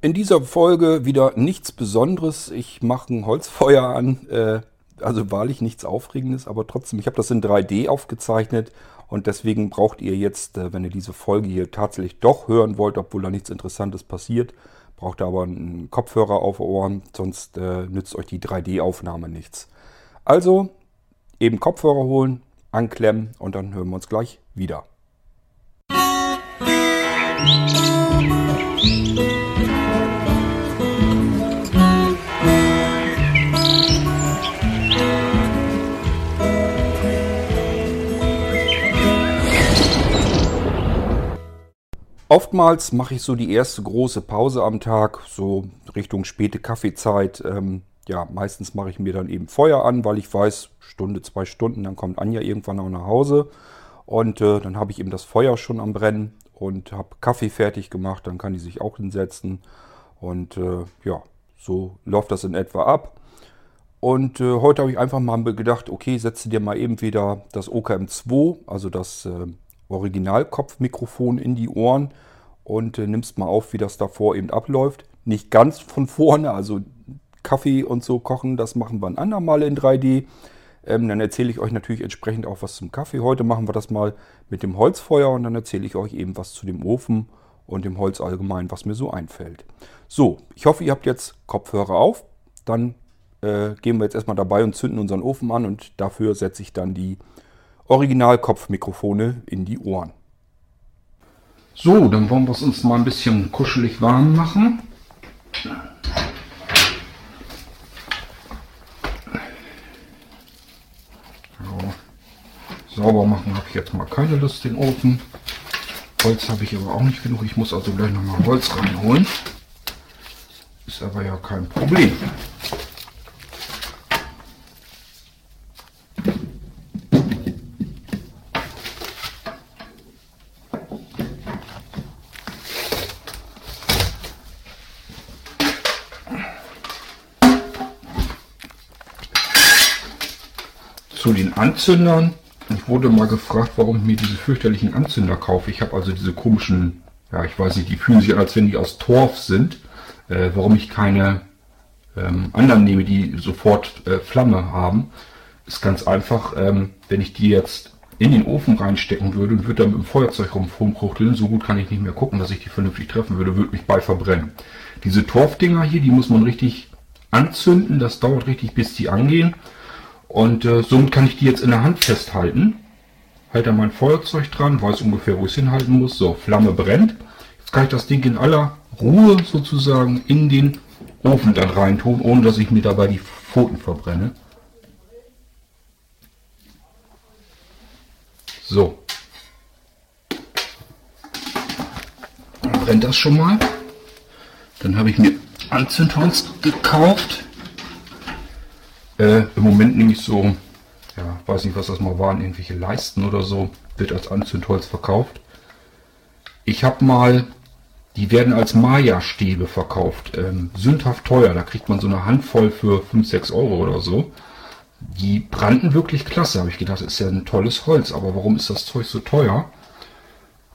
In dieser Folge wieder nichts Besonderes. Ich mache ein Holzfeuer an. Äh, also wahrlich nichts Aufregendes, aber trotzdem, ich habe das in 3D aufgezeichnet und deswegen braucht ihr jetzt, äh, wenn ihr diese Folge hier tatsächlich doch hören wollt, obwohl da nichts Interessantes passiert, braucht ihr aber einen Kopfhörer auf Ohren, sonst äh, nützt euch die 3D-Aufnahme nichts. Also eben Kopfhörer holen, anklemmen und dann hören wir uns gleich wieder. Oftmals mache ich so die erste große Pause am Tag, so Richtung späte Kaffeezeit. Ähm, ja, meistens mache ich mir dann eben Feuer an, weil ich weiß, Stunde, zwei Stunden, dann kommt Anja irgendwann auch nach Hause. Und äh, dann habe ich eben das Feuer schon am Brennen und habe Kaffee fertig gemacht, dann kann die sich auch hinsetzen. Und äh, ja, so läuft das in etwa ab. Und äh, heute habe ich einfach mal gedacht, okay, setze dir mal eben wieder das OKM2, also das äh, Originalkopfmikrofon in die Ohren und äh, nimmst mal auf, wie das davor eben abläuft. Nicht ganz von vorne, also Kaffee und so kochen, das machen wir ein andermal in 3D. Ähm, dann erzähle ich euch natürlich entsprechend auch was zum Kaffee. Heute machen wir das mal mit dem Holzfeuer und dann erzähle ich euch eben was zu dem Ofen und dem Holz allgemein, was mir so einfällt. So, ich hoffe, ihr habt jetzt Kopfhörer auf. Dann äh, gehen wir jetzt erstmal dabei und zünden unseren Ofen an und dafür setze ich dann die Originalkopfmikrofone in die Ohren. So, dann wollen wir es uns mal ein bisschen kuschelig warm machen. So. Sauber machen habe ich jetzt mal keine Lust, den Ofen. Holz habe ich aber auch nicht genug. Ich muss also gleich nochmal Holz reinholen. Ist aber ja kein Problem. zu den Anzündern. Ich wurde mal gefragt, warum ich mir diese fürchterlichen Anzünder kaufe. Ich habe also diese komischen, ja, ich weiß nicht, die fühlen sich an, als wenn die aus Torf sind. Äh, warum ich keine ähm, anderen nehme, die sofort äh, Flamme haben, ist ganz einfach. Ähm, wenn ich die jetzt in den Ofen reinstecken würde und würde dann mit dem Feuerzeug rumfuchteln, so gut kann ich nicht mehr gucken, dass ich die vernünftig treffen würde, würde mich bei verbrennen. Diese Torfdinger hier, die muss man richtig anzünden. Das dauert richtig, bis die angehen. Und äh, somit kann ich die jetzt in der Hand festhalten. Halte mein Feuerzeug dran, weiß ungefähr, wo ich es hinhalten muss. So, Flamme brennt. Jetzt kann ich das Ding in aller Ruhe sozusagen in den Ofen dann reintun, ohne dass ich mir dabei die Pfoten verbrenne. So. Dann brennt das schon mal. Dann habe ich mir Anzündholz gekauft. Äh, Im Moment nehme ich so, ja, weiß nicht, was das mal waren, irgendwelche Leisten oder so, wird als Anzündholz verkauft. Ich habe mal, die werden als Maya-Stäbe verkauft, ähm, sündhaft teuer, da kriegt man so eine Handvoll für 5, 6 Euro oder so. Die brannten wirklich klasse, habe ich gedacht, ist ja ein tolles Holz, aber warum ist das Zeug so teuer?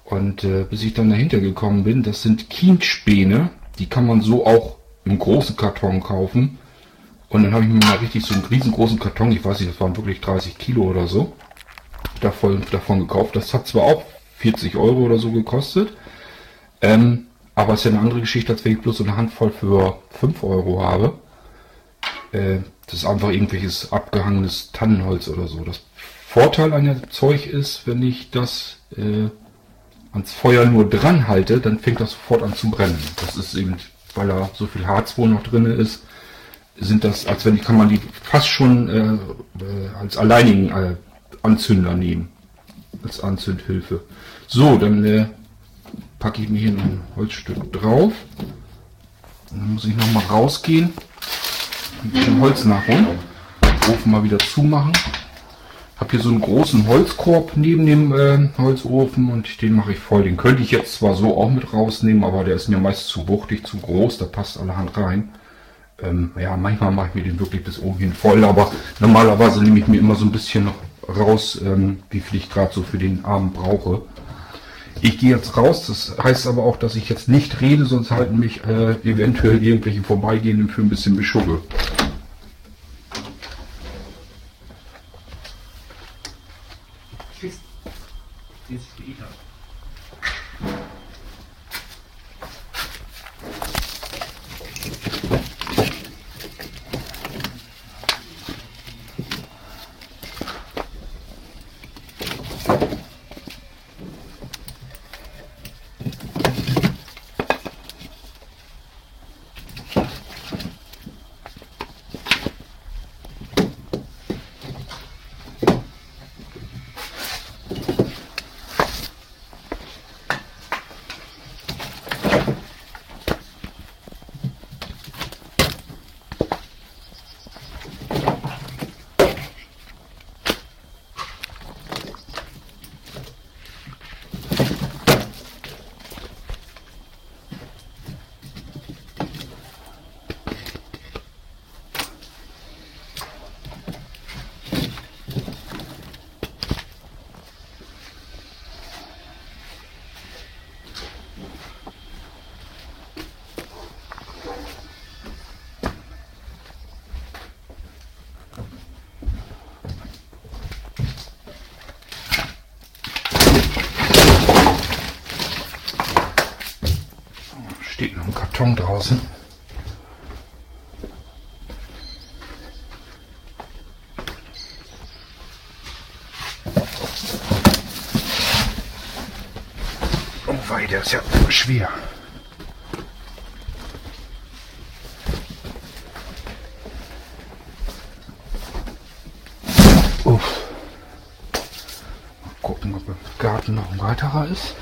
Und äh, bis ich dann dahinter gekommen bin, das sind Kienspäne, die kann man so auch im großen Karton kaufen. Und dann habe ich mir mal richtig so einen riesengroßen Karton, ich weiß nicht, das waren wirklich 30 Kilo oder so, davon, davon gekauft. Das hat zwar auch 40 Euro oder so gekostet, ähm, aber es ist ja eine andere Geschichte, als wenn ich bloß so eine Handvoll für 5 Euro habe. Äh, das ist einfach irgendwelches abgehangenes Tannenholz oder so. Das Vorteil an dem Zeug ist, wenn ich das äh, ans Feuer nur dran halte, dann fängt das sofort an zu brennen. Das ist eben, weil da so viel Harz wohl noch drin ist, sind das, als wenn kann man die fast schon äh, äh, als alleinigen äh, Anzünder nehmen. Als Anzündhilfe. So, dann äh, packe ich mir hier ein Holzstück drauf. Dann muss ich noch mal rausgehen. Ein bisschen Holz nachholen. Ofen mal wieder zumachen. Habe hier so einen großen Holzkorb neben dem äh, Holzofen und den mache ich voll. Den könnte ich jetzt zwar so auch mit rausnehmen, aber der ist mir meist zu wuchtig, zu groß. Da passt allerhand rein. Ähm, ja, manchmal mache ich mir den wirklich bis oben hin voll, aber normalerweise nehme ich mir immer so ein bisschen noch raus, ähm, wie viel ich gerade so für den Abend brauche. Ich gehe jetzt raus, das heißt aber auch, dass ich jetzt nicht rede, sonst halten mich äh, eventuell irgendwelche Vorbeigehenden für ein bisschen beschugge. Steht noch ein Karton draußen. Oh wei, der ist ja schwer. Uff. Mal gucken, ob im Garten noch ein weiterer ist.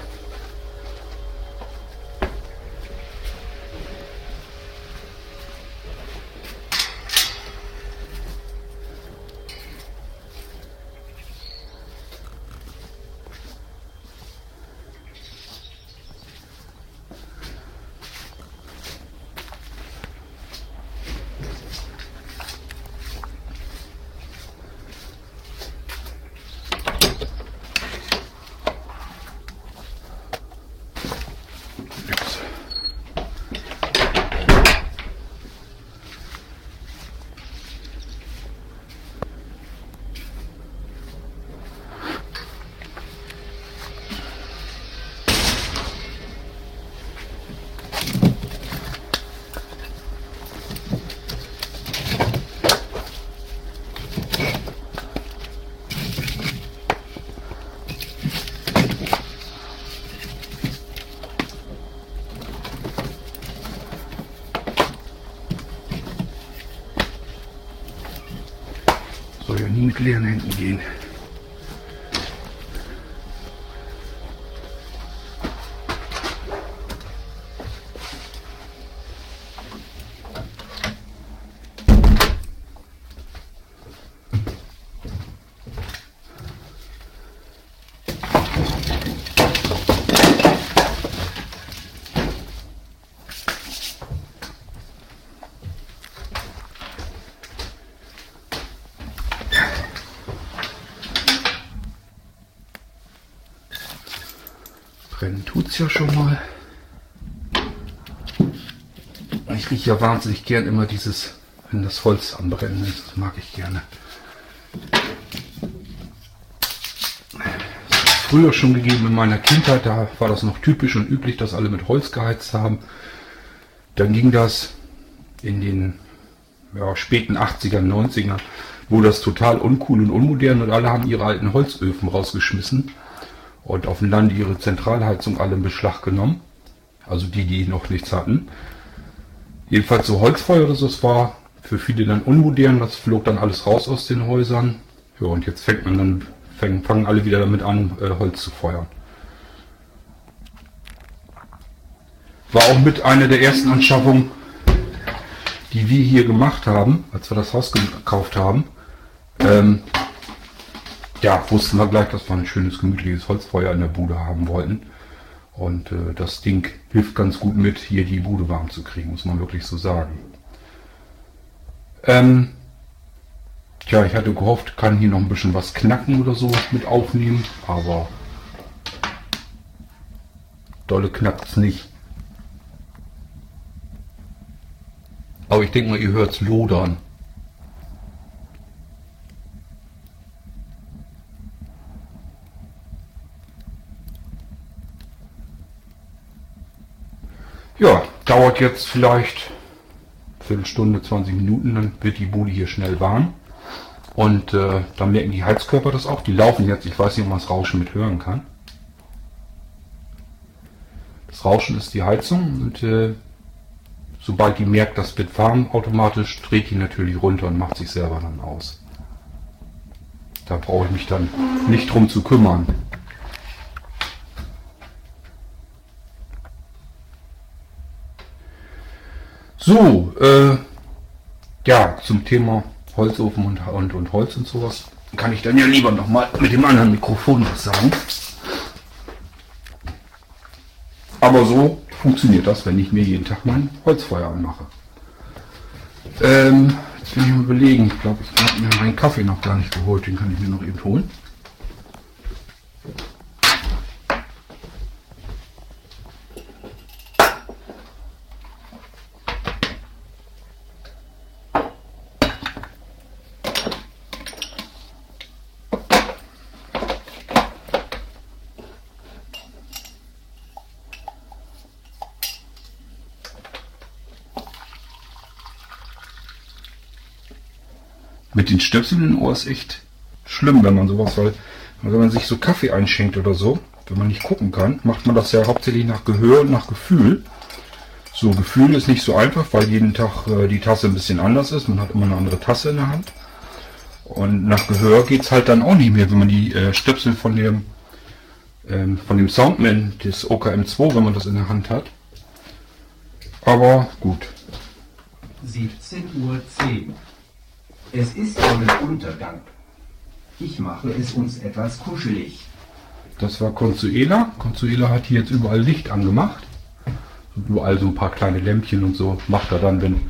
Leeren Händen gehen. Brennen tut's ja schon mal. Ich rieche ja wahnsinnig gern immer dieses, wenn das Holz am Brennen ist. Das mag ich gerne. Früher schon gegeben in meiner Kindheit, da war das noch typisch und üblich, dass alle mit Holz geheizt haben. Dann ging das in den ja, späten 80er, 90er, wurde das total uncool und unmodern und alle haben ihre alten Holzöfen rausgeschmissen und auf dem Land ihre Zentralheizung alle in Beschlag genommen. Also die, die noch nichts hatten. Jedenfalls so Holzfeuer oder das war für viele dann unmodern, das flog dann alles raus aus den Häusern. Ja, und jetzt fängt man dann, fängt, fangen alle wieder damit an, äh, Holz zu feuern. War auch mit einer der ersten Anschaffungen, die wir hier gemacht haben, als wir das Haus gekauft haben. Ähm, ja, wussten wir gleich, dass wir ein schönes, gemütliches Holzfeuer in der Bude haben wollten. Und äh, das Ding hilft ganz gut mit, hier die Bude warm zu kriegen, muss man wirklich so sagen. Ähm, tja, ich hatte gehofft, kann hier noch ein bisschen was knacken oder so mit aufnehmen, aber dolle knackt es nicht. Aber ich denke mal, ihr hört es lodern. Ja, dauert jetzt vielleicht Viertelstunde, 20 Minuten, dann wird die Bude hier schnell warm. Und äh, dann merken die Heizkörper das auch. Die laufen jetzt, ich weiß nicht, ob man das Rauschen mit hören kann. Das Rauschen ist die Heizung und äh, sobald die merkt, das wird warm, automatisch dreht die natürlich runter und macht sich selber dann aus. Da brauche ich mich dann nicht drum zu kümmern. So, äh, ja, zum Thema Holzofen und, und, und Holz und sowas kann ich dann ja lieber noch mal mit dem anderen Mikrofon was sagen. Aber so funktioniert das, wenn ich mir jeden Tag mein Holzfeuer anmache. Ähm, jetzt will ich mal überlegen. Ich glaube, ich habe mir meinen Kaffee noch gar nicht geholt. Den kann ich mir noch eben holen. Mit den Stöpseln im Ohr ist echt schlimm, wenn man sowas, weil wenn man sich so Kaffee einschenkt oder so, wenn man nicht gucken kann, macht man das ja hauptsächlich nach Gehör und nach Gefühl. So, Gefühl ist nicht so einfach, weil jeden Tag äh, die Tasse ein bisschen anders ist. Man hat immer eine andere Tasse in der Hand. Und nach Gehör geht es halt dann auch nicht mehr, wenn man die äh, Stöpsel von dem, ähm, von dem Soundman des OKM2, wenn man das in der Hand hat. Aber gut. 17.10 Uhr. Es ist Sonnenuntergang. Ich mache es uns etwas kuschelig. Das war Consuela. Consuela hat hier jetzt überall Licht angemacht. Überall so ein paar kleine Lämpchen und so macht er dann, wenn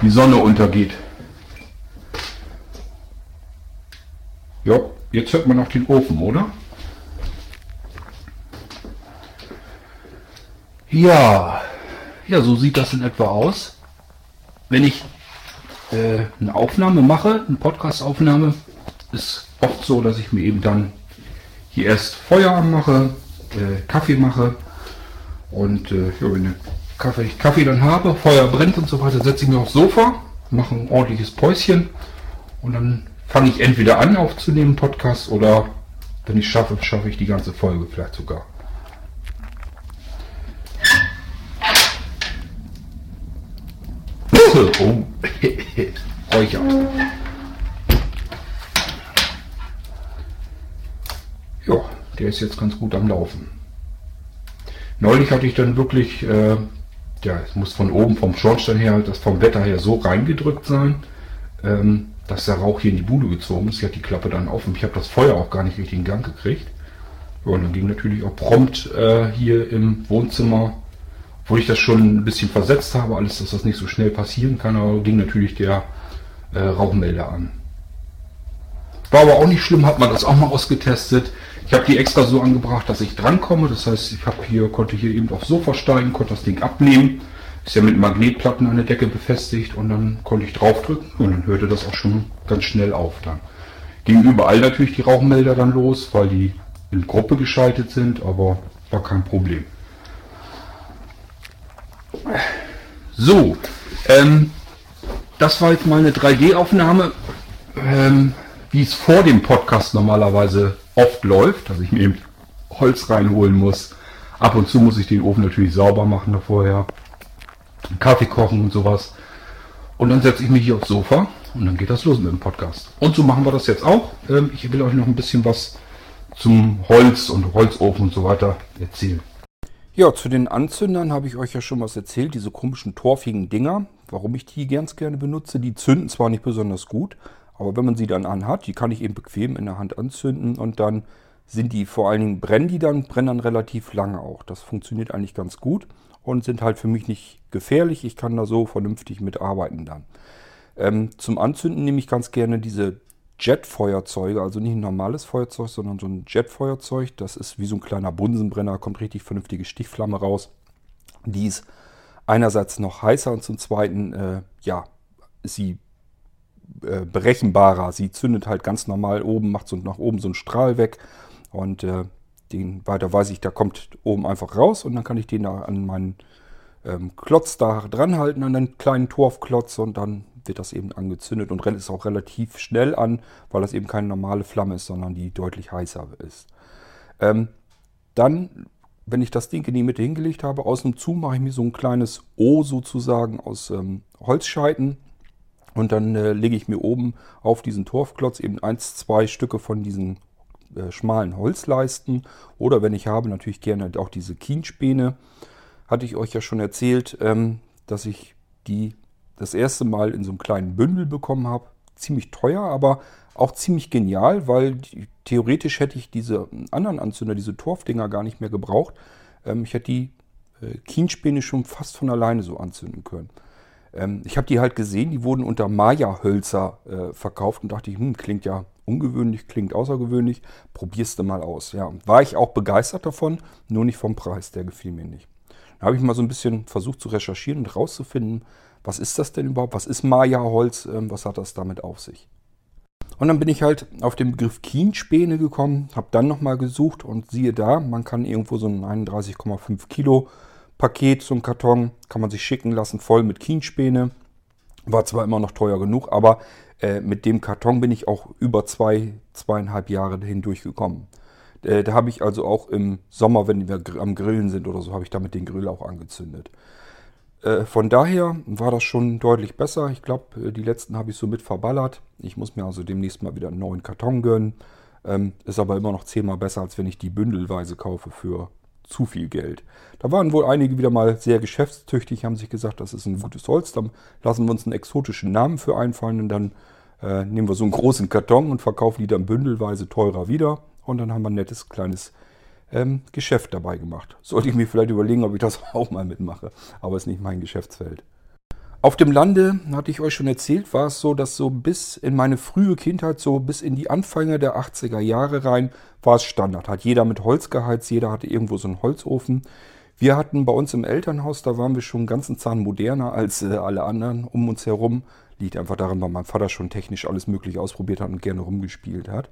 die Sonne untergeht. Ja, jetzt hört man auch den Ofen, oder? Ja, ja, so sieht das in etwa aus. Wenn ich äh, eine Aufnahme mache, eine Podcast-Aufnahme, ist oft so, dass ich mir eben dann hier erst Feuer anmache, äh, Kaffee mache und äh, ja, wenn ich Kaffee, Kaffee dann habe, Feuer brennt und so weiter, setze ich mich aufs Sofa, mache ein ordentliches Päuschen und dann fange ich entweder an aufzunehmen, Podcast, oder wenn ich schaffe, schaffe ich die ganze Folge vielleicht sogar. Oh, Räucher. Ja, der ist jetzt ganz gut am Laufen. Neulich hatte ich dann wirklich, äh, ja, es muss von oben vom Schornstein her, das vom Wetter her so reingedrückt sein, ähm, dass der Rauch hier in die Bude gezogen ist. Ich hatte die Klappe dann und ich habe das Feuer auch gar nicht richtig in Gang gekriegt. Ja, und dann ging natürlich auch prompt äh, hier im Wohnzimmer wo ich das schon ein bisschen versetzt habe, alles, dass das nicht so schnell passieren kann, aber ging natürlich der äh, Rauchmelder an. War aber auch nicht schlimm, hat man das auch mal ausgetestet. Ich habe die extra so angebracht, dass ich drankomme. Das heißt, ich habe hier, konnte hier eben aufs Sofa steigen, konnte das Ding abnehmen. Ist ja mit Magnetplatten an der Decke befestigt und dann konnte ich draufdrücken und dann hörte das auch schon ganz schnell auf dann. Ging überall natürlich die Rauchmelder dann los, weil die in Gruppe geschaltet sind, aber war kein Problem. So, ähm, das war jetzt mal eine 3D-Aufnahme, ähm, wie es vor dem Podcast normalerweise oft läuft, dass ich mir eben Holz reinholen muss. Ab und zu muss ich den Ofen natürlich sauber machen vorher. Kaffee kochen und sowas. Und dann setze ich mich hier aufs Sofa und dann geht das los mit dem Podcast. Und so machen wir das jetzt auch. Ähm, ich will euch noch ein bisschen was zum Holz und Holzofen und so weiter erzählen. Ja, zu den Anzündern habe ich euch ja schon was erzählt, diese komischen torfigen Dinger. Warum ich die ganz gerne benutze, die zünden zwar nicht besonders gut, aber wenn man sie dann anhat, die kann ich eben bequem in der Hand anzünden und dann sind die vor allen Dingen, brennen die dann, brennen dann relativ lange auch. Das funktioniert eigentlich ganz gut und sind halt für mich nicht gefährlich. Ich kann da so vernünftig mitarbeiten dann. Ähm, zum Anzünden nehme ich ganz gerne diese Jetfeuerzeuge, also nicht ein normales Feuerzeug, sondern so ein Jetfeuerzeug. Das ist wie so ein kleiner Bunsenbrenner, kommt richtig vernünftige Stichflamme raus. Die ist einerseits noch heißer und zum zweiten, äh, ja, sie äh, berechenbarer. Sie zündet halt ganz normal oben, macht so nach oben so einen Strahl weg und äh, den weiter weiß ich, da kommt oben einfach raus und dann kann ich den da an meinen ähm, Klotz da dran halten, an den kleinen Torfklotz und dann wird das eben angezündet und rennt es auch relativ schnell an, weil das eben keine normale Flamme ist, sondern die deutlich heißer ist. Ähm, dann, wenn ich das Ding in die Mitte hingelegt habe, außen zu mache ich mir so ein kleines O sozusagen aus ähm, Holzscheiten und dann äh, lege ich mir oben auf diesen Torfklotz eben eins, zwei Stücke von diesen äh, schmalen Holzleisten oder wenn ich habe, natürlich gerne auch diese Kienspäne. Hatte ich euch ja schon erzählt, ähm, dass ich die das erste Mal in so einem kleinen Bündel bekommen habe. Ziemlich teuer, aber auch ziemlich genial, weil theoretisch hätte ich diese anderen Anzünder, diese Torfdinger gar nicht mehr gebraucht. Ähm, ich hätte die äh, Kienspäne schon fast von alleine so anzünden können. Ähm, ich habe die halt gesehen, die wurden unter Maya-Hölzer äh, verkauft und dachte ich, hm, klingt ja ungewöhnlich, klingt außergewöhnlich, probierst du mal aus. Ja, war ich auch begeistert davon, nur nicht vom Preis, der gefiel mir nicht. Da habe ich mal so ein bisschen versucht zu recherchieren und rauszufinden, was ist das denn überhaupt? Was ist Maya-Holz? Ähm, was hat das damit auf sich? Und dann bin ich halt auf den Begriff Kienspäne gekommen, habe dann nochmal gesucht und siehe da, man kann irgendwo so ein 31,5 Kilo Paket, so ein Karton, kann man sich schicken lassen, voll mit Kienspäne. War zwar immer noch teuer genug, aber äh, mit dem Karton bin ich auch über zwei, zweieinhalb Jahre hindurch gekommen. Äh, da habe ich also auch im Sommer, wenn wir am Grillen sind oder so, habe ich damit den Grill auch angezündet. Äh, von daher war das schon deutlich besser. Ich glaube, äh, die letzten habe ich so mit verballert. Ich muss mir also demnächst mal wieder einen neuen Karton gönnen. Ähm, ist aber immer noch zehnmal besser, als wenn ich die bündelweise kaufe für zu viel Geld. Da waren wohl einige wieder mal sehr geschäftstüchtig, haben sich gesagt, das ist ein gutes Holz. Dann lassen wir uns einen exotischen Namen für einfallen und dann äh, nehmen wir so einen großen Karton und verkaufen die dann bündelweise teurer wieder. Und dann haben wir ein nettes kleines ähm, Geschäft dabei gemacht. Sollte ich mir vielleicht überlegen, ob ich das auch mal mitmache. Aber es ist nicht mein Geschäftsfeld. Auf dem Lande, hatte ich euch schon erzählt, war es so, dass so bis in meine frühe Kindheit, so bis in die Anfänge der 80er Jahre rein, war es Standard. Hat jeder mit Holz geheizt, jeder hatte irgendwo so einen Holzofen. Wir hatten bei uns im Elternhaus, da waren wir schon einen ganzen Zahn moderner als äh, alle anderen um uns herum. Liegt einfach daran, weil mein Vater schon technisch alles Mögliche ausprobiert hat und gerne rumgespielt hat.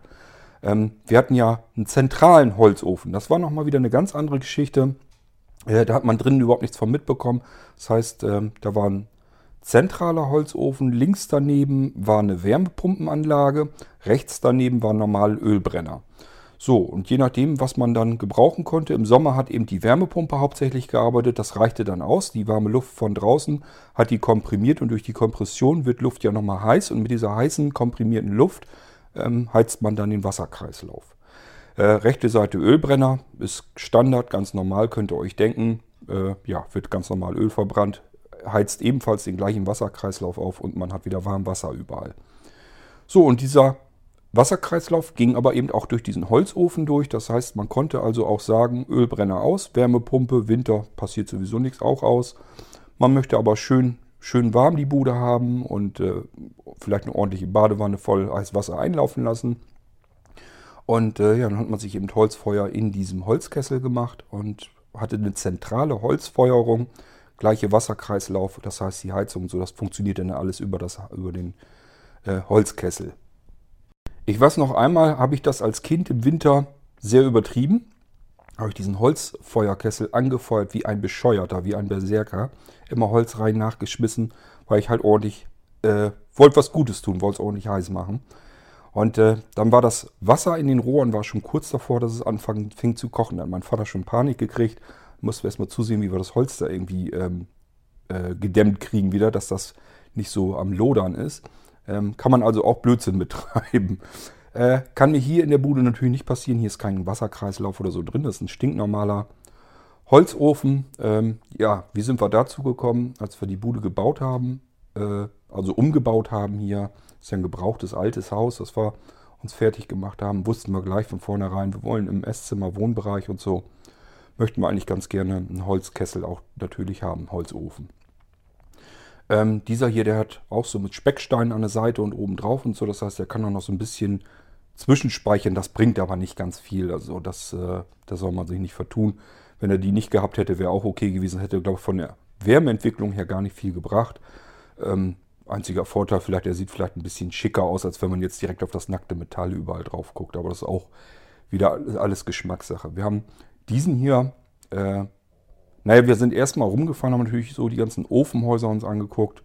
Ähm, wir hatten ja einen zentralen Holzofen. Das war nochmal wieder eine ganz andere Geschichte. Äh, da hat man drinnen überhaupt nichts von mitbekommen. Das heißt, äh, da war ein zentraler Holzofen. Links daneben war eine Wärmepumpenanlage. Rechts daneben war normal Ölbrenner. So, und je nachdem, was man dann gebrauchen konnte, im Sommer hat eben die Wärmepumpe hauptsächlich gearbeitet. Das reichte dann aus. Die warme Luft von draußen hat die komprimiert und durch die Kompression wird Luft ja nochmal heiß. Und mit dieser heißen, komprimierten Luft ähm, heizt man dann den Wasserkreislauf. Äh, rechte Seite Ölbrenner ist Standard, ganz normal, könnt ihr euch denken. Äh, ja, wird ganz normal Öl verbrannt, heizt ebenfalls den gleichen Wasserkreislauf auf und man hat wieder warm Wasser überall. So, und dieser Wasserkreislauf ging aber eben auch durch diesen Holzofen durch. Das heißt, man konnte also auch sagen, Ölbrenner aus, Wärmepumpe, Winter passiert sowieso nichts auch aus. Man möchte aber schön schön warm die Bude haben und äh, vielleicht eine ordentliche Badewanne voll Eiswasser einlaufen lassen. Und äh, ja, dann hat man sich eben Holzfeuer in diesem Holzkessel gemacht und hatte eine zentrale Holzfeuerung, gleiche Wasserkreislauf, das heißt die Heizung, so das funktioniert dann alles über, das, über den äh, Holzkessel. Ich weiß noch einmal, habe ich das als Kind im Winter sehr übertrieben habe ich diesen Holzfeuerkessel angefeuert wie ein Bescheuerter, wie ein Berserker. Immer Holz rein nachgeschmissen, weil ich halt ordentlich, äh, wollte was Gutes tun, wollte es ordentlich heiß machen. Und äh, dann war das Wasser in den Rohren, war schon kurz davor, dass es anfing fing zu kochen. Da hat mein Vater schon Panik gekriegt. Mussten wir erstmal zusehen, wie wir das Holz da irgendwie ähm, äh, gedämmt kriegen wieder, dass das nicht so am Lodern ist. Ähm, kann man also auch Blödsinn betreiben. Äh, kann mir hier in der Bude natürlich nicht passieren. Hier ist kein Wasserkreislauf oder so drin. Das ist ein stinknormaler Holzofen. Ähm, ja, wie sind wir dazu gekommen, als wir die Bude gebaut haben? Äh, also umgebaut haben hier. Ist ja ein gebrauchtes altes Haus, das wir uns fertig gemacht haben. Wussten wir gleich von vornherein, wir wollen im Esszimmer, Wohnbereich und so. Möchten wir eigentlich ganz gerne einen Holzkessel auch natürlich haben, Holzofen. Ähm, dieser hier, der hat auch so mit Specksteinen an der Seite und oben drauf und so. Das heißt, der kann auch noch so ein bisschen zwischenspeichern. Das bringt aber nicht ganz viel. Also das, äh, da soll man sich nicht vertun. Wenn er die nicht gehabt hätte, wäre auch okay gewesen. Hätte, glaube ich, von der Wärmeentwicklung her gar nicht viel gebracht. Ähm, einziger Vorteil vielleicht, er sieht vielleicht ein bisschen schicker aus, als wenn man jetzt direkt auf das nackte Metall überall drauf guckt. Aber das ist auch wieder alles Geschmackssache. Wir haben diesen hier äh, naja, wir sind erstmal rumgefahren, haben natürlich so die ganzen Ofenhäuser uns angeguckt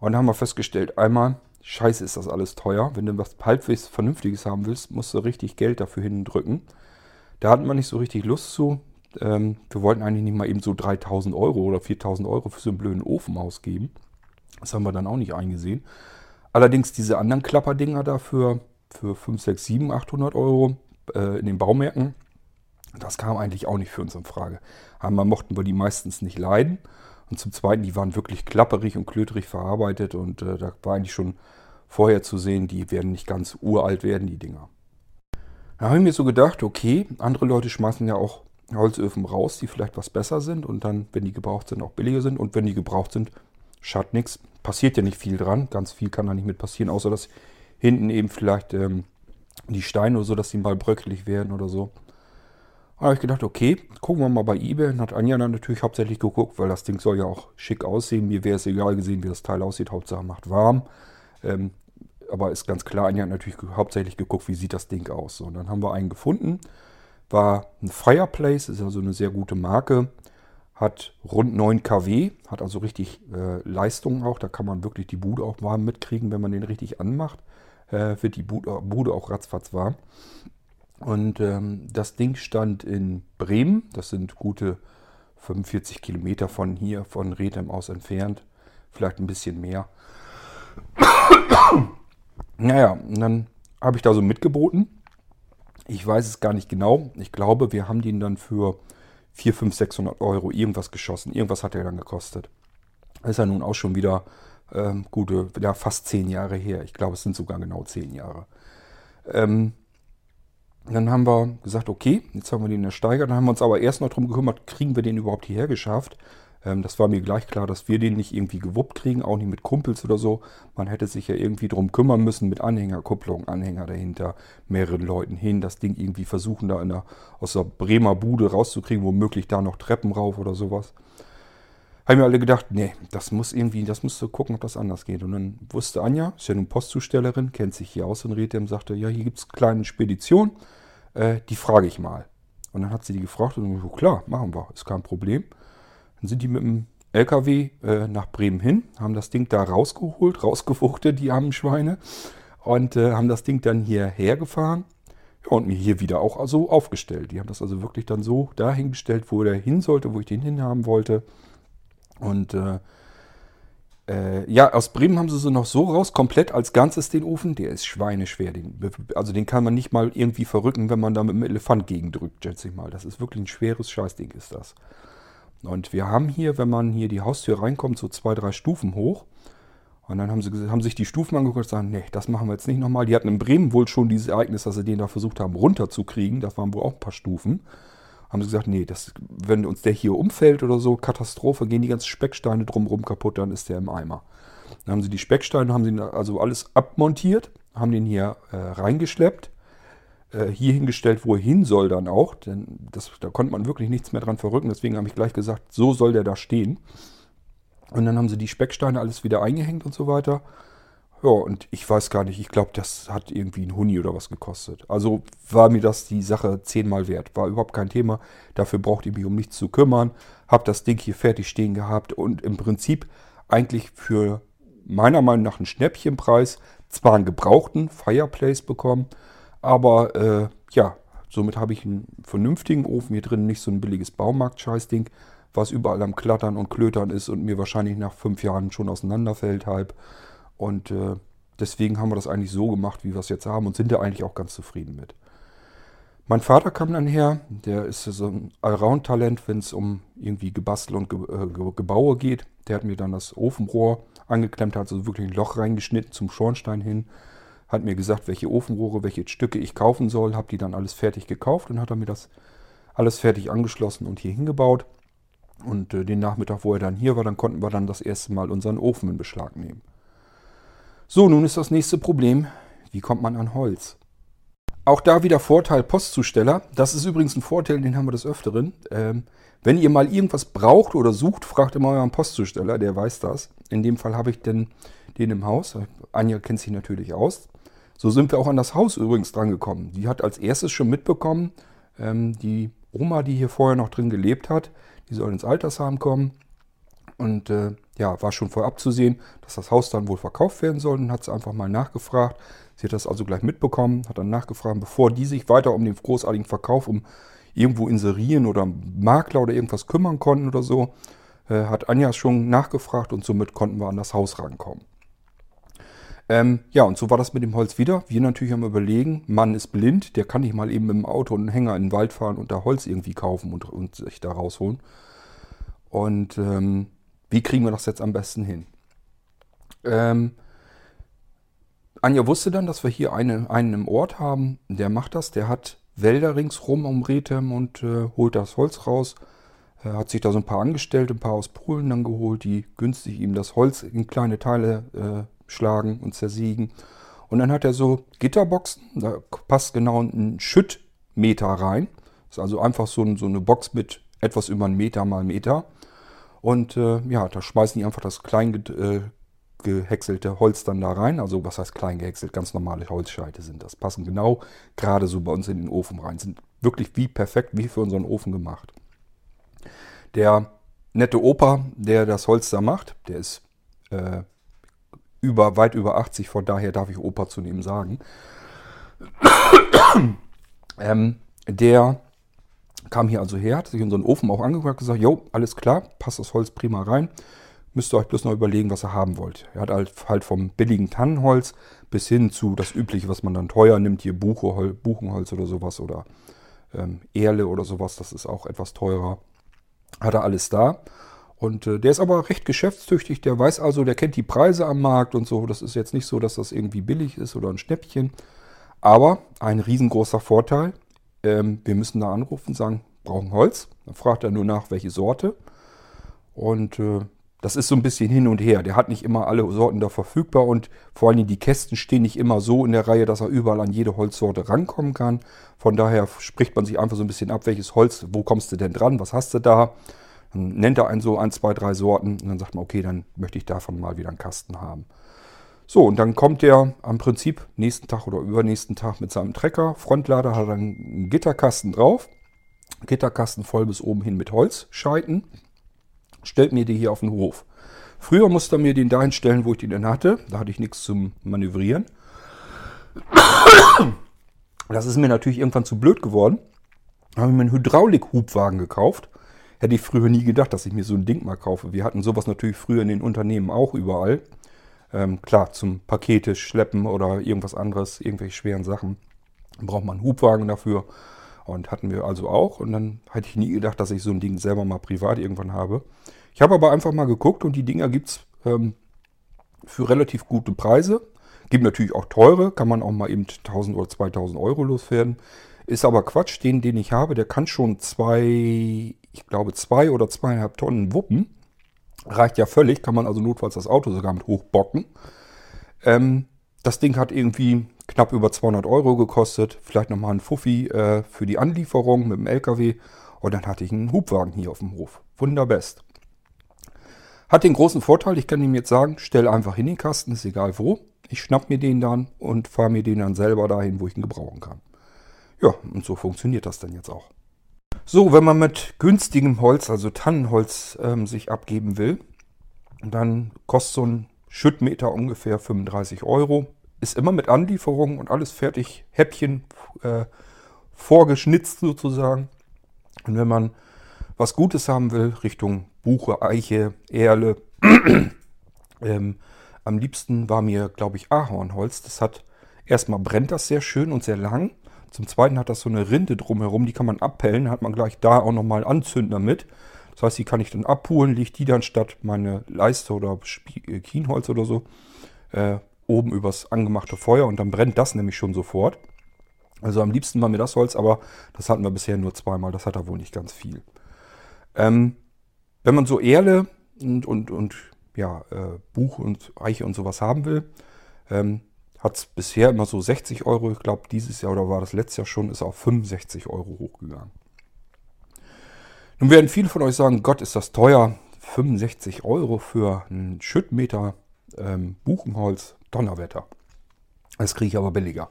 und haben wir festgestellt, einmal, scheiße ist das alles teuer. Wenn du was halbwegs Vernünftiges haben willst, musst du richtig Geld dafür hindrücken. Da hatten wir nicht so richtig Lust zu. Ähm, wir wollten eigentlich nicht mal eben so 3000 Euro oder 4000 Euro für so einen blöden Ofen ausgeben. Das haben wir dann auch nicht eingesehen. Allerdings diese anderen Klapperdinger dafür für 5, 6, 7, 800 Euro äh, in den Baumärkten, das kam eigentlich auch nicht für uns in Frage. Einmal mochten wir die meistens nicht leiden. Und zum Zweiten, die waren wirklich klapperig und klöterig verarbeitet. Und äh, da war eigentlich schon vorher zu sehen, die werden nicht ganz uralt werden, die Dinger. Da habe ich mir so gedacht, okay, andere Leute schmeißen ja auch Holzöfen raus, die vielleicht was besser sind. Und dann, wenn die gebraucht sind, auch billiger sind. Und wenn die gebraucht sind, schadet nichts. Passiert ja nicht viel dran. Ganz viel kann da nicht mit passieren, außer dass hinten eben vielleicht ähm, die Steine oder so, dass die mal bröckelig werden oder so. Da habe ich gedacht, okay, gucken wir mal bei eBay. Dann hat Anja dann natürlich hauptsächlich geguckt, weil das Ding soll ja auch schick aussehen. Mir wäre es egal gesehen, wie das Teil aussieht. Hauptsache macht warm. Ähm, aber ist ganz klar, Anja hat natürlich hauptsächlich geguckt, wie sieht das Ding aus. So, und dann haben wir einen gefunden. War ein Fireplace, ist also eine sehr gute Marke. Hat rund 9 kW, hat also richtig äh, Leistung auch. Da kann man wirklich die Bude auch warm mitkriegen, wenn man den richtig anmacht. Äh, wird die Bude, auch ratzfatz warm. Und ähm, das Ding stand in Bremen. Das sind gute 45 Kilometer von hier, von Rethem aus entfernt. Vielleicht ein bisschen mehr. naja, und dann habe ich da so mitgeboten. Ich weiß es gar nicht genau. Ich glaube, wir haben den dann für 4, 5, 600 Euro irgendwas geschossen. Irgendwas hat er dann gekostet. Das ist ja nun auch schon wieder ähm, gute, ja, fast 10 Jahre her. Ich glaube, es sind sogar genau 10 Jahre. Ähm, dann haben wir gesagt, okay, jetzt haben wir den Steiger. Dann haben wir uns aber erst noch darum gekümmert, kriegen wir den überhaupt hierher geschafft. Ähm, das war mir gleich klar, dass wir den nicht irgendwie gewuppt kriegen, auch nicht mit Kumpels oder so. Man hätte sich ja irgendwie darum kümmern müssen mit Anhängerkupplung, Anhänger dahinter, mehreren Leuten hin, das Ding irgendwie versuchen, da der, aus der Bremer Bude rauszukriegen, womöglich da noch Treppen rauf oder sowas. Haben wir alle gedacht, nee, das muss irgendwie, das musst du gucken, ob das anders geht. Und dann wusste Anja, ist ja nun Postzustellerin, kennt sich hier aus in Rethem, sagte, ja, hier gibt es kleine Spedition äh, die frage ich mal. Und dann hat sie die gefragt und so, klar, machen wir, ist kein Problem. Dann sind die mit dem LKW äh, nach Bremen hin, haben das Ding da rausgeholt, rausgewuchtet, die armen Schweine, und äh, haben das Ding dann hierher gefahren ja, und mir hier wieder auch so aufgestellt. Die haben das also wirklich dann so dahingestellt, wo der hin sollte, wo ich den hinhaben wollte. Und äh, äh, ja, aus Bremen haben sie so noch so raus, komplett als Ganzes den Ofen. Der ist schweineschwer. Den, also den kann man nicht mal irgendwie verrücken, wenn man da mit dem Elefant gegendrückt, schätze ich mal. Das ist wirklich ein schweres Scheißding, ist das. Und wir haben hier, wenn man hier die Haustür reinkommt, so zwei, drei Stufen hoch. Und dann haben sie haben sich die Stufen angeguckt und sagen, nee, das machen wir jetzt nicht nochmal. Die hatten in Bremen wohl schon dieses Ereignis, dass sie den da versucht haben runterzukriegen. Das waren wohl auch ein paar Stufen haben sie gesagt, nee, das, wenn uns der hier umfällt oder so, Katastrophe, gehen die ganzen Specksteine drumherum kaputt, dann ist der im Eimer. Dann haben sie die Specksteine, haben sie also alles abmontiert, haben den hier äh, reingeschleppt, hier hingestellt, wo er hin soll dann auch, denn das, da konnte man wirklich nichts mehr dran verrücken, deswegen habe ich gleich gesagt, so soll der da stehen. Und dann haben sie die Specksteine alles wieder eingehängt und so weiter. Ja, und ich weiß gar nicht, ich glaube, das hat irgendwie ein Huni oder was gekostet. Also war mir das die Sache zehnmal wert. War überhaupt kein Thema. Dafür brauchte ich mich um nichts zu kümmern. Hab das Ding hier fertig stehen gehabt und im Prinzip eigentlich für meiner Meinung nach einen Schnäppchenpreis zwar einen gebrauchten Fireplace bekommen, aber äh, ja, somit habe ich einen vernünftigen Ofen hier drin, nicht so ein billiges Baumarkt-Scheißding, was überall am Klattern und Klötern ist und mir wahrscheinlich nach fünf Jahren schon auseinanderfällt halb. Und äh, deswegen haben wir das eigentlich so gemacht, wie wir es jetzt haben und sind da eigentlich auch ganz zufrieden mit. Mein Vater kam dann her, der ist so ein Allround-Talent, wenn es um irgendwie Gebastel und Ge äh, Gebaue geht. Der hat mir dann das Ofenrohr angeklemmt, hat so wirklich ein Loch reingeschnitten zum Schornstein hin, hat mir gesagt, welche Ofenrohre, welche Stücke ich kaufen soll, habe die dann alles fertig gekauft und hat er mir das alles fertig angeschlossen und hier hingebaut. Und äh, den Nachmittag, wo er dann hier war, dann konnten wir dann das erste Mal unseren Ofen in Beschlag nehmen. So, nun ist das nächste Problem, wie kommt man an Holz? Auch da wieder Vorteil Postzusteller. Das ist übrigens ein Vorteil, den haben wir des Öfteren. Ähm, wenn ihr mal irgendwas braucht oder sucht, fragt immer euren Postzusteller, der weiß das. In dem Fall habe ich denn den im Haus. Anja kennt sich natürlich aus. So sind wir auch an das Haus übrigens drangekommen. Die hat als erstes schon mitbekommen, ähm, die Oma, die hier vorher noch drin gelebt hat, die soll ins Altersheim kommen. Und äh, ja, war schon vorab zu sehen, dass das Haus dann wohl verkauft werden soll. Und hat sie einfach mal nachgefragt. Sie hat das also gleich mitbekommen, hat dann nachgefragt, bevor die sich weiter um den großartigen Verkauf, um irgendwo inserieren oder Makler oder irgendwas kümmern konnten oder so, äh, hat Anja schon nachgefragt und somit konnten wir an das Haus rankommen. Ähm, ja, und so war das mit dem Holz wieder. Wir natürlich am überlegen, Mann ist blind, der kann nicht mal eben mit dem Auto einen Hänger in den Wald fahren und da Holz irgendwie kaufen und, und sich da rausholen. Und ähm, wie kriegen wir das jetzt am besten hin? Ähm, Anja wusste dann, dass wir hier eine, einen im Ort haben, der macht das, der hat Wälder ringsrum um Rethem und äh, holt das Holz raus. Er hat sich da so ein paar angestellt, ein paar aus Polen dann geholt, die günstig ihm das Holz in kleine Teile äh, schlagen und zersiegen. Und dann hat er so Gitterboxen, da passt genau ein Schüttmeter rein. Das ist also einfach so, ein, so eine Box mit etwas über einen Meter mal Meter. Und äh, ja, da schmeißen die einfach das klein äh, gehäckselte Holz dann da rein. Also was heißt klein gehäckselt? Ganz normale Holzscheite sind das. Passen genau gerade so bei uns in den Ofen rein. Sind wirklich wie perfekt, wie für unseren Ofen gemacht. Der nette Opa, der das Holz da macht, der ist äh, über, weit über 80, von daher darf ich Opa zu ihm sagen. ähm, der kam hier also her, hat sich unseren Ofen auch angeguckt und gesagt, jo, alles klar, passt das Holz prima rein. Müsst ihr euch bloß noch überlegen, was ihr haben wollt. Er hat halt, halt vom billigen Tannenholz bis hin zu das übliche, was man dann teuer nimmt, hier Buche, Buchenholz oder sowas oder ähm, Erle oder sowas, das ist auch etwas teurer. Hat er alles da. Und äh, der ist aber recht geschäftstüchtig, der weiß also, der kennt die Preise am Markt und so. Das ist jetzt nicht so, dass das irgendwie billig ist oder ein Schnäppchen. Aber ein riesengroßer Vorteil, ähm, wir müssen da anrufen, sagen, brauchen Holz. Dann fragt er nur nach, welche Sorte. Und äh, das ist so ein bisschen hin und her. Der hat nicht immer alle Sorten da verfügbar und vor allen Dingen die Kästen stehen nicht immer so in der Reihe, dass er überall an jede Holzsorte rankommen kann. Von daher spricht man sich einfach so ein bisschen ab, welches Holz, wo kommst du denn dran, was hast du da? Dann nennt er einen so ein, zwei, drei Sorten und dann sagt man, okay, dann möchte ich davon mal wieder einen Kasten haben. So, und dann kommt er am Prinzip nächsten Tag oder übernächsten Tag mit seinem Trecker. Frontlader hat einen Gitterkasten drauf. Gitterkasten voll bis oben hin mit Holzscheiten. Stellt mir die hier auf den Hof. Früher musste er mir den dahin stellen, wo ich den denn hatte. Da hatte ich nichts zum Manövrieren. Das ist mir natürlich irgendwann zu blöd geworden. Da habe ich mir einen Hydraulik-Hubwagen gekauft. Hätte ich früher nie gedacht, dass ich mir so ein Ding mal kaufe. Wir hatten sowas natürlich früher in den Unternehmen auch überall. Ähm, klar, zum Pakete schleppen oder irgendwas anderes, irgendwelche schweren Sachen, braucht man einen Hubwagen dafür. Und hatten wir also auch. Und dann hätte ich nie gedacht, dass ich so ein Ding selber mal privat irgendwann habe. Ich habe aber einfach mal geguckt und die Dinger gibt es ähm, für relativ gute Preise. Gibt natürlich auch teure, kann man auch mal eben 1000 oder 2000 Euro loswerden. Ist aber Quatsch, den, den ich habe, der kann schon zwei, ich glaube zwei oder zweieinhalb Tonnen wuppen. Reicht ja völlig, kann man also notfalls das Auto sogar mit hochbocken. Ähm, das Ding hat irgendwie knapp über 200 Euro gekostet. Vielleicht nochmal ein Fuffi äh, für die Anlieferung mit dem LKW. Und dann hatte ich einen Hubwagen hier auf dem Hof. Wunderbest. Hat den großen Vorteil, ich kann ihm jetzt sagen, stell einfach in den Kasten, ist egal wo. Ich schnapp mir den dann und fahre mir den dann selber dahin, wo ich ihn gebrauchen kann. Ja, und so funktioniert das dann jetzt auch. So, wenn man mit günstigem Holz, also Tannenholz, ähm, sich abgeben will, dann kostet so ein Schüttmeter ungefähr 35 Euro. Ist immer mit Anlieferung und alles fertig, Häppchen äh, vorgeschnitzt sozusagen. Und wenn man was Gutes haben will, Richtung Buche, Eiche, Erle, ähm, am liebsten war mir, glaube ich, Ahornholz. Das hat, erstmal brennt das sehr schön und sehr lang. Zum Zweiten hat das so eine Rinde drumherum, die kann man abpellen, hat man gleich da auch nochmal Anzünder mit. Das heißt, die kann ich dann abholen, lege die dann statt meine Leiste oder äh, Kienholz oder so äh, oben übers angemachte Feuer und dann brennt das nämlich schon sofort. Also am liebsten war mir das Holz, aber das hatten wir bisher nur zweimal, das hat da wohl nicht ganz viel. Ähm, wenn man so Erle und, und, und ja, äh, Buch und Eiche und sowas haben will, ähm, hat es bisher immer so 60 Euro. Ich glaube, dieses Jahr oder war das letztes Jahr schon, ist auf 65 Euro hochgegangen. Nun werden viele von euch sagen, Gott, ist das teuer. 65 Euro für einen Schüttmeter ähm, Buchenholz, Donnerwetter. Das kriege ich aber billiger.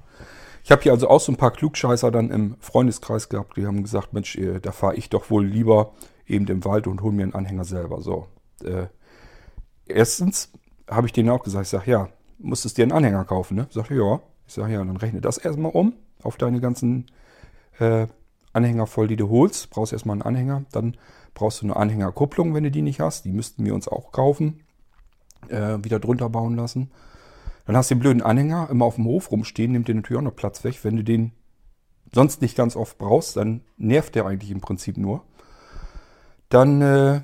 Ich habe hier also auch so ein paar Klugscheißer dann im Freundeskreis gehabt, die haben gesagt, Mensch, da fahre ich doch wohl lieber eben im Wald und hole mir einen Anhänger selber. So. Äh, erstens habe ich denen auch gesagt, ich sage, ja, musstest dir einen Anhänger kaufen, ne? Sagt er, ja. Ich sage, ja, dann rechne das erstmal um auf deine ganzen äh, Anhänger voll, die du holst. Brauchst erstmal einen Anhänger. Dann brauchst du eine Anhängerkupplung, wenn du die nicht hast. Die müssten wir uns auch kaufen. Äh, wieder drunter bauen lassen. Dann hast du den blöden Anhänger immer auf dem Hof rumstehen, nimmt dir natürlich auch noch Platz weg. Wenn du den sonst nicht ganz oft brauchst, dann nervt der eigentlich im Prinzip nur. Dann äh,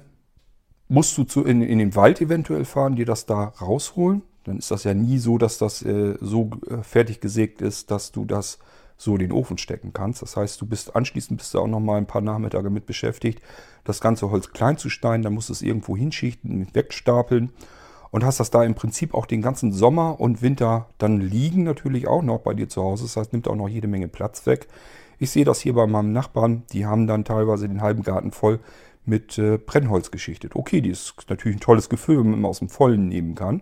musst du zu, in, in, den Wald eventuell fahren, dir das da rausholen. Dann ist das ja nie so, dass das äh, so äh, fertig gesägt ist, dass du das so in den Ofen stecken kannst. Das heißt, du bist anschließend bist du auch noch mal ein paar Nachmittage mit beschäftigt, das ganze Holz klein zu schneiden. Dann musst du es irgendwo hinschichten, wegstapeln und hast das da im Prinzip auch den ganzen Sommer und Winter dann liegen natürlich auch noch bei dir zu Hause. Das heißt, nimmt auch noch jede Menge Platz weg. Ich sehe das hier bei meinem Nachbarn, die haben dann teilweise den halben Garten voll mit äh, Brennholz geschichtet. Okay, die ist natürlich ein tolles Gefühl, wenn man immer aus dem Vollen nehmen kann.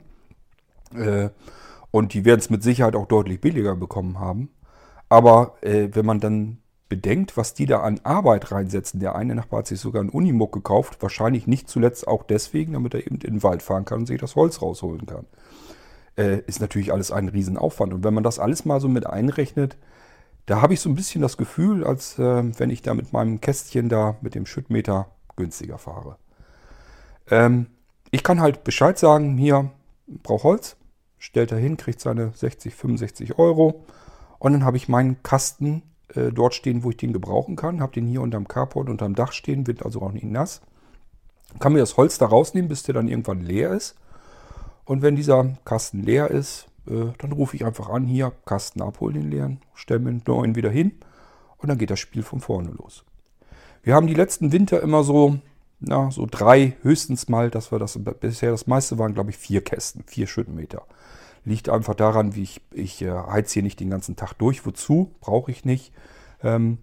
Äh, und die werden es mit Sicherheit auch deutlich billiger bekommen haben. Aber äh, wenn man dann bedenkt, was die da an Arbeit reinsetzen. Der eine Nachbar hat sich sogar einen Unimog gekauft, wahrscheinlich nicht zuletzt auch deswegen, damit er eben in den Wald fahren kann und sich das Holz rausholen kann. Äh, ist natürlich alles ein Riesenaufwand. Und wenn man das alles mal so mit einrechnet, da habe ich so ein bisschen das Gefühl, als äh, wenn ich da mit meinem Kästchen da mit dem Schüttmeter günstiger fahre. Ähm, ich kann halt Bescheid sagen, hier braucht Holz, stellt er hin, kriegt seine 60, 65 Euro und dann habe ich meinen Kasten äh, dort stehen, wo ich den gebrauchen kann. Habe den hier unterm Carport, unterm Dach stehen, wird also auch nicht nass. Kann mir das Holz da rausnehmen, bis der dann irgendwann leer ist. Und wenn dieser Kasten leer ist, äh, dann rufe ich einfach an, hier, Kasten abholen, den leeren, stelle mir den neuen wieder hin und dann geht das Spiel von vorne los. Wir haben die letzten Winter immer so, na, so drei höchstens mal, dass wir das bisher das meiste waren, glaube ich, vier Kästen, vier Schüttenmeter. Liegt einfach daran, wie ich, ich äh, heiz hier nicht den ganzen Tag durch. Wozu? Brauche ich nicht. Ähm,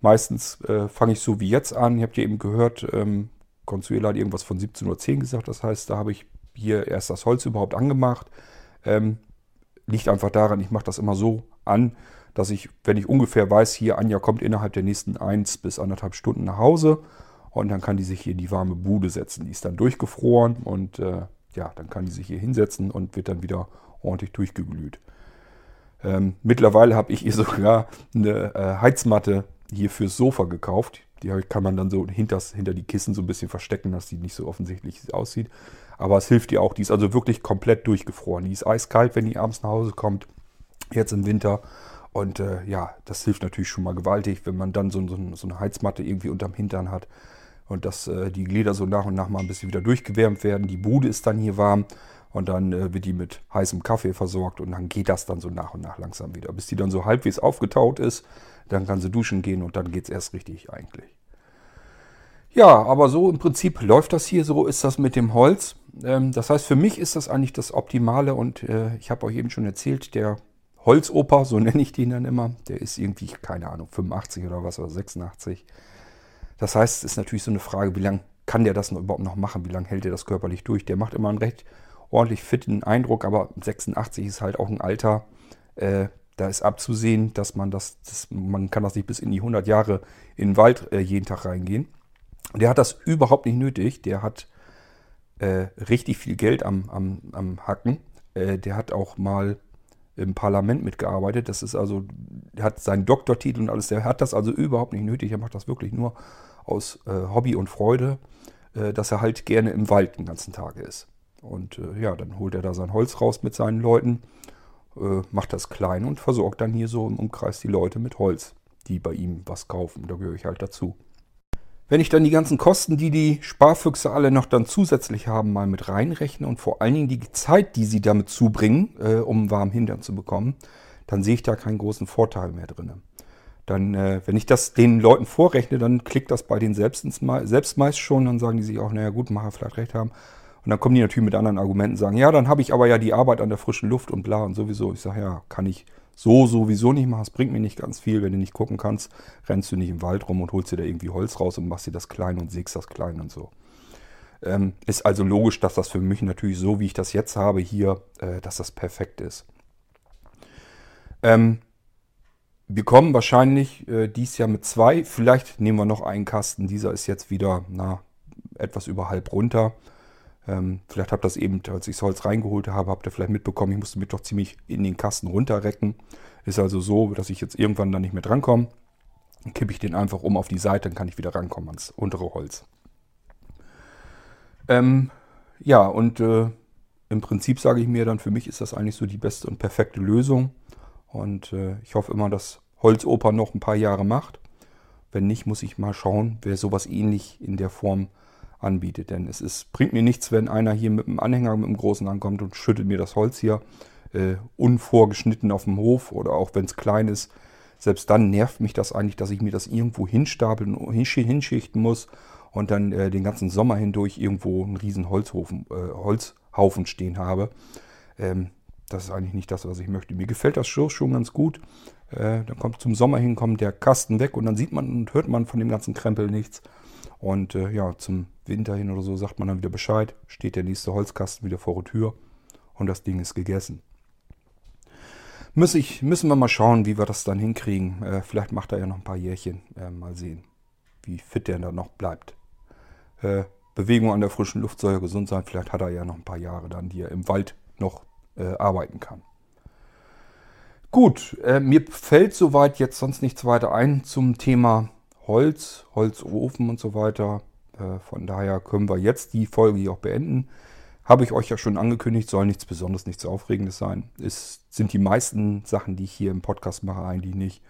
meistens äh, fange ich so wie jetzt an. Ihr habt ja eben gehört, ähm, Consuela hat irgendwas von 17.10 Uhr gesagt. Das heißt, da habe ich hier erst das Holz überhaupt angemacht. Ähm, liegt einfach daran, ich mache das immer so an, dass ich, wenn ich ungefähr weiß, hier Anja kommt innerhalb der nächsten 1 bis anderthalb Stunden nach Hause und dann kann die sich hier in die warme Bude setzen. Die ist dann durchgefroren und äh, ja, dann kann die sich hier hinsetzen und wird dann wieder ordentlich durchgeglüht. Ähm, mittlerweile habe ich ihr sogar eine äh, Heizmatte hier fürs Sofa gekauft. Die kann man dann so hinters, hinter die Kissen so ein bisschen verstecken, dass die nicht so offensichtlich aussieht. Aber es hilft ihr auch. Die ist also wirklich komplett durchgefroren. Die ist eiskalt, wenn die abends nach Hause kommt. Jetzt im Winter. Und äh, ja, das hilft natürlich schon mal gewaltig, wenn man dann so, so, so eine Heizmatte irgendwie unterm Hintern hat. Und dass äh, die Glieder so nach und nach mal ein bisschen wieder durchgewärmt werden. Die Bude ist dann hier warm. Und dann äh, wird die mit heißem Kaffee versorgt und dann geht das dann so nach und nach langsam wieder. Bis die dann so halbwegs aufgetaut ist, dann kann sie duschen gehen und dann geht es erst richtig eigentlich. Ja, aber so im Prinzip läuft das hier, so ist das mit dem Holz. Ähm, das heißt, für mich ist das eigentlich das Optimale und äh, ich habe euch eben schon erzählt, der Holzoper, so nenne ich den dann immer, der ist irgendwie, keine Ahnung, 85 oder was oder 86. Das heißt, es ist natürlich so eine Frage, wie lange kann der das überhaupt noch machen? Wie lange hält er das körperlich durch? Der macht immer einen recht ordentlich fitten Eindruck, aber 86 ist halt auch ein Alter. Äh, da ist abzusehen, dass man das, das, man kann das nicht bis in die 100 Jahre in den Wald äh, jeden Tag reingehen. Der hat das überhaupt nicht nötig. Der hat äh, richtig viel Geld am, am, am Hacken. Äh, der hat auch mal im Parlament mitgearbeitet. Das ist also, hat seinen Doktortitel und alles. Der hat das also überhaupt nicht nötig. Er macht das wirklich nur aus äh, Hobby und Freude, äh, dass er halt gerne im Wald den ganzen Tag ist. Und äh, ja, dann holt er da sein Holz raus mit seinen Leuten, äh, macht das klein und versorgt dann hier so im Umkreis die Leute mit Holz, die bei ihm was kaufen. Da gehöre ich halt dazu. Wenn ich dann die ganzen Kosten, die die Sparfüchse alle noch dann zusätzlich haben, mal mit reinrechne und vor allen Dingen die Zeit, die sie damit zubringen, äh, um warmen Hintern zu bekommen, dann sehe ich da keinen großen Vorteil mehr drin. Dann, äh, wenn ich das den Leuten vorrechne, dann klickt das bei denen selbst, ins, selbst meist schon. Dann sagen die sich auch, naja gut, mache vielleicht recht haben. Und dann kommen die natürlich mit anderen Argumenten sagen, ja, dann habe ich aber ja die Arbeit an der frischen Luft und bla und sowieso. Ich sage, ja, kann ich so sowieso nicht machen. Es bringt mir nicht ganz viel. Wenn du nicht gucken kannst, rennst du nicht im Wald rum und holst dir da irgendwie Holz raus und machst dir das klein und sägst das klein und so. Ähm, ist also logisch, dass das für mich natürlich so, wie ich das jetzt habe hier, äh, dass das perfekt ist. Ähm, wir kommen wahrscheinlich äh, dies Jahr mit zwei. Vielleicht nehmen wir noch einen Kasten. Dieser ist jetzt wieder na, etwas über halb runter. Ähm, vielleicht habt ihr das eben, als ich das Holz reingeholt habe, habt ihr vielleicht mitbekommen, ich musste mich doch ziemlich in den Kasten runterrecken. Ist also so, dass ich jetzt irgendwann da nicht mehr drankomme. Dann kippe ich den einfach um auf die Seite, dann kann ich wieder rankommen ans untere Holz. Ähm, ja, und äh, im Prinzip sage ich mir dann, für mich ist das eigentlich so die beste und perfekte Lösung. Und äh, ich hoffe immer, dass Holzoper noch ein paar Jahre macht. Wenn nicht, muss ich mal schauen, wer sowas ähnlich in der Form anbietet. Denn es ist, bringt mir nichts, wenn einer hier mit einem Anhänger, mit einem großen ankommt und schüttet mir das Holz hier äh, unvorgeschnitten auf dem Hof oder auch wenn es klein ist. Selbst dann nervt mich das eigentlich, dass ich mir das irgendwo hinstapeln und hinschichten muss und dann äh, den ganzen Sommer hindurch irgendwo einen riesen Holzhofen, äh, Holzhaufen stehen habe. Ähm, das ist eigentlich nicht das, was ich möchte. Mir gefällt das Schirr schon ganz gut. Äh, dann kommt zum Sommer hin, kommt der Kasten weg und dann sieht man und hört man von dem ganzen Krempel nichts. Und äh, ja, zum Winter hin oder so sagt man dann wieder Bescheid, steht der nächste Holzkasten wieder vor der Tür und das Ding ist gegessen. Muss ich, müssen wir mal schauen, wie wir das dann hinkriegen. Äh, vielleicht macht er ja noch ein paar Jährchen. Äh, mal sehen, wie fit der dann noch bleibt. Äh, Bewegung an der frischen Luft soll ja gesund sein. Vielleicht hat er ja noch ein paar Jahre dann, die er im Wald noch äh, arbeiten kann. Gut, äh, mir fällt soweit jetzt sonst nichts weiter ein zum Thema Holz, Holzofen und so weiter. Äh, von daher können wir jetzt die Folge hier auch beenden. Habe ich euch ja schon angekündigt, soll nichts Besonderes, nichts Aufregendes sein. Es sind die meisten Sachen, die ich hier im Podcast mache, eigentlich nicht.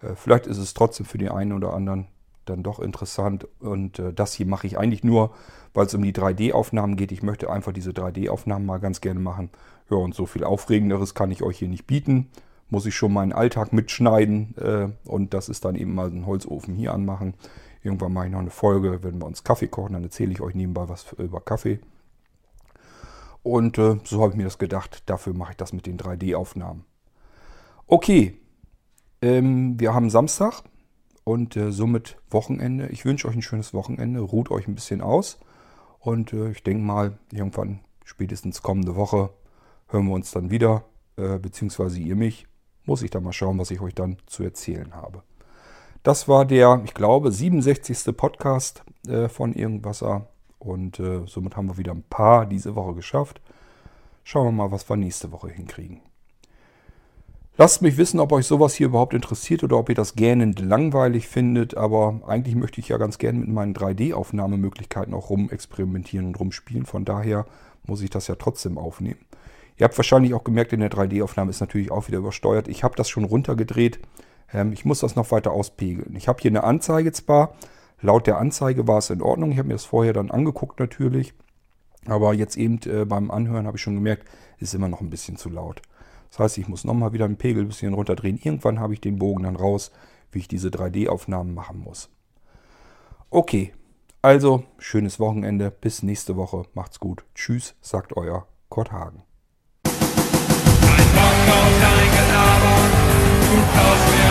Äh, vielleicht ist es trotzdem für die einen oder anderen dann doch interessant. Und äh, das hier mache ich eigentlich nur, weil es um die 3D-Aufnahmen geht. Ich möchte einfach diese 3D-Aufnahmen mal ganz gerne machen. Ja, und so viel Aufregenderes kann ich euch hier nicht bieten. Muss ich schon meinen Alltag mitschneiden. Äh, und das ist dann eben mal ein Holzofen hier anmachen. Irgendwann mache ich noch eine Folge, wenn wir uns Kaffee kochen, dann erzähle ich euch nebenbei was über Kaffee. Und äh, so habe ich mir das gedacht. Dafür mache ich das mit den 3D-Aufnahmen. Okay, ähm, wir haben Samstag und äh, somit Wochenende. Ich wünsche euch ein schönes Wochenende. Ruht euch ein bisschen aus. Und äh, ich denke mal, irgendwann, spätestens kommende Woche, hören wir uns dann wieder. Äh, beziehungsweise ihr mich. Muss ich dann mal schauen, was ich euch dann zu erzählen habe. Das war der, ich glaube, 67. Podcast äh, von Irgendwasser. Und äh, somit haben wir wieder ein paar diese Woche geschafft. Schauen wir mal, was wir nächste Woche hinkriegen. Lasst mich wissen, ob euch sowas hier überhaupt interessiert oder ob ihr das gähnend langweilig findet. Aber eigentlich möchte ich ja ganz gerne mit meinen 3D-Aufnahmemöglichkeiten auch rumexperimentieren und rumspielen. Von daher muss ich das ja trotzdem aufnehmen. Ihr habt wahrscheinlich auch gemerkt, in der 3D-Aufnahme ist natürlich auch wieder übersteuert. Ich habe das schon runtergedreht. Ähm, ich muss das noch weiter auspegeln. Ich habe hier eine Anzeige zwar. Laut der Anzeige war es in Ordnung. Ich habe mir das vorher dann angeguckt natürlich. Aber jetzt eben äh, beim Anhören habe ich schon gemerkt, ist immer noch ein bisschen zu laut. Das heißt, ich muss nochmal wieder den Pegel ein bisschen runterdrehen. Irgendwann habe ich den Bogen dann raus, wie ich diese 3D-Aufnahmen machen muss. Okay, also schönes Wochenende. Bis nächste Woche. Macht's gut. Tschüss, sagt euer Kurt Hagen kauf dein Gelaber, du kaufst mir